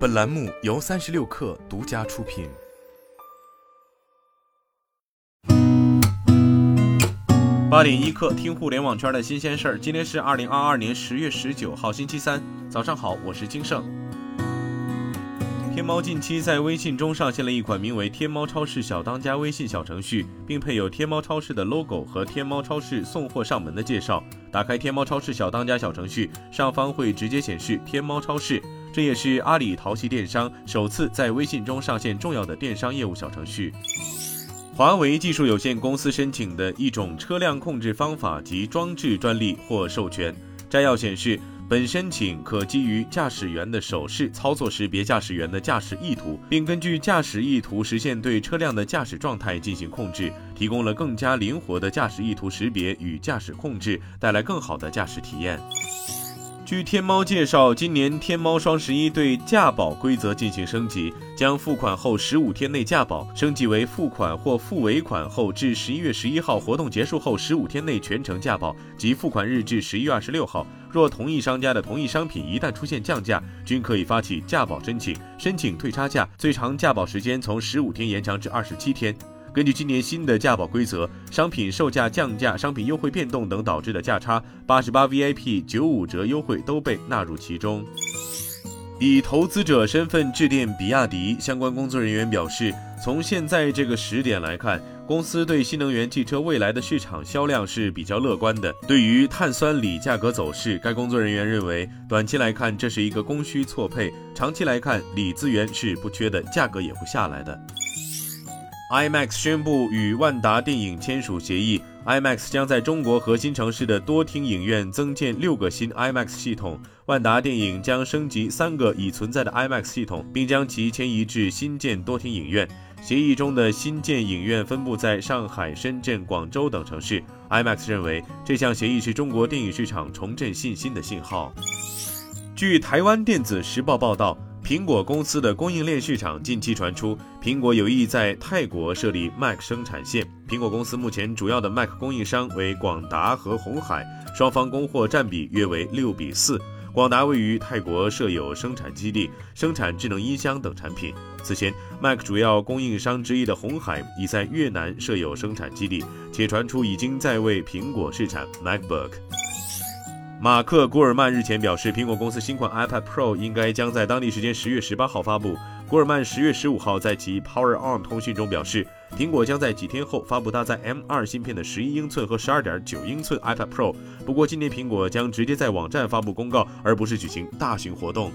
本栏目由三十六氪独家出品。八点一刻，听互联网圈的新鲜事儿。今天是二零二二年十月十九号，星期三，早上好，我是金盛。天猫近期在微信中上线了一款名为“天猫超市小当家”微信小程序，并配有天猫超市的 logo 和天猫超市送货上门的介绍。打开天猫超市小当家小程序，上方会直接显示天猫超市。这也是阿里淘系电商首次在微信中上线重要的电商业务小程序。华为技术有限公司申请的一种车辆控制方法及装置专利或授权。摘要显示，本申请可基于驾驶员的手势操作识别驾驶员的驾驶意图，并根据驾驶意图实现对车辆的驾驶状态进行控制，提供了更加灵活的驾驶意图识别与驾驶控制，带来更好的驾驶体验。据天猫介绍，今年天猫双十一对价保规则进行升级，将付款后十五天内价保升级为付款或付尾款后至十一月十一号活动结束后十五天内全程价保，及付款日至十一月二十六号。若同一商家的同一商品一旦出现降价，均可以发起价保申请，申请退差价，最长价保时间从十五天延长至二十七天。根据今年新的价保规则，商品售价降价、商品优惠变动等导致的价差，八十八 VIP 九五折优惠都被纳入其中。以投资者身份致电比亚迪相关工作人员表示，从现在这个时点来看，公司对新能源汽车未来的市场销量是比较乐观的。对于碳酸锂价格走势，该工作人员认为，短期来看这是一个供需错配，长期来看锂资源是不缺的，价格也会下来的。IMAX 宣布与万达电影签署协议，IMAX 将在中国核心城市的多厅影院增建六个新 IMAX 系统，万达电影将升级三个已存在的 IMAX 系统，并将其迁移至新建多厅影院。协议中的新建影院分布在上海、深圳、广州等城市。IMAX 认为这项协议是中国电影市场重振信心的信号。据台湾电子时报报道。苹果公司的供应链市场近期传出，苹果有意在泰国设立 Mac 生产线。苹果公司目前主要的 Mac 供应商为广达和红海，双方供货占比约为六比四。广达位于泰国设有生产基地，生产智能音箱等产品。此前，Mac 主要供应商之一的红海已在越南设有生产基地，且传出已经在为苹果试产 MacBook。马克·古尔曼日前表示，苹果公司新款 iPad Pro 应该将在当地时间十月十八号发布。古尔曼十月十五号在其 Power On 通讯中表示，苹果将在几天后发布搭载 M 二芯片的十一英寸和十二点九英寸 iPad Pro。不过，今年苹果将直接在网站发布公告，而不是举行大型活动。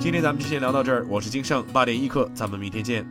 今天咱们就先聊到这儿，我是金盛，八点一刻，咱们明天见。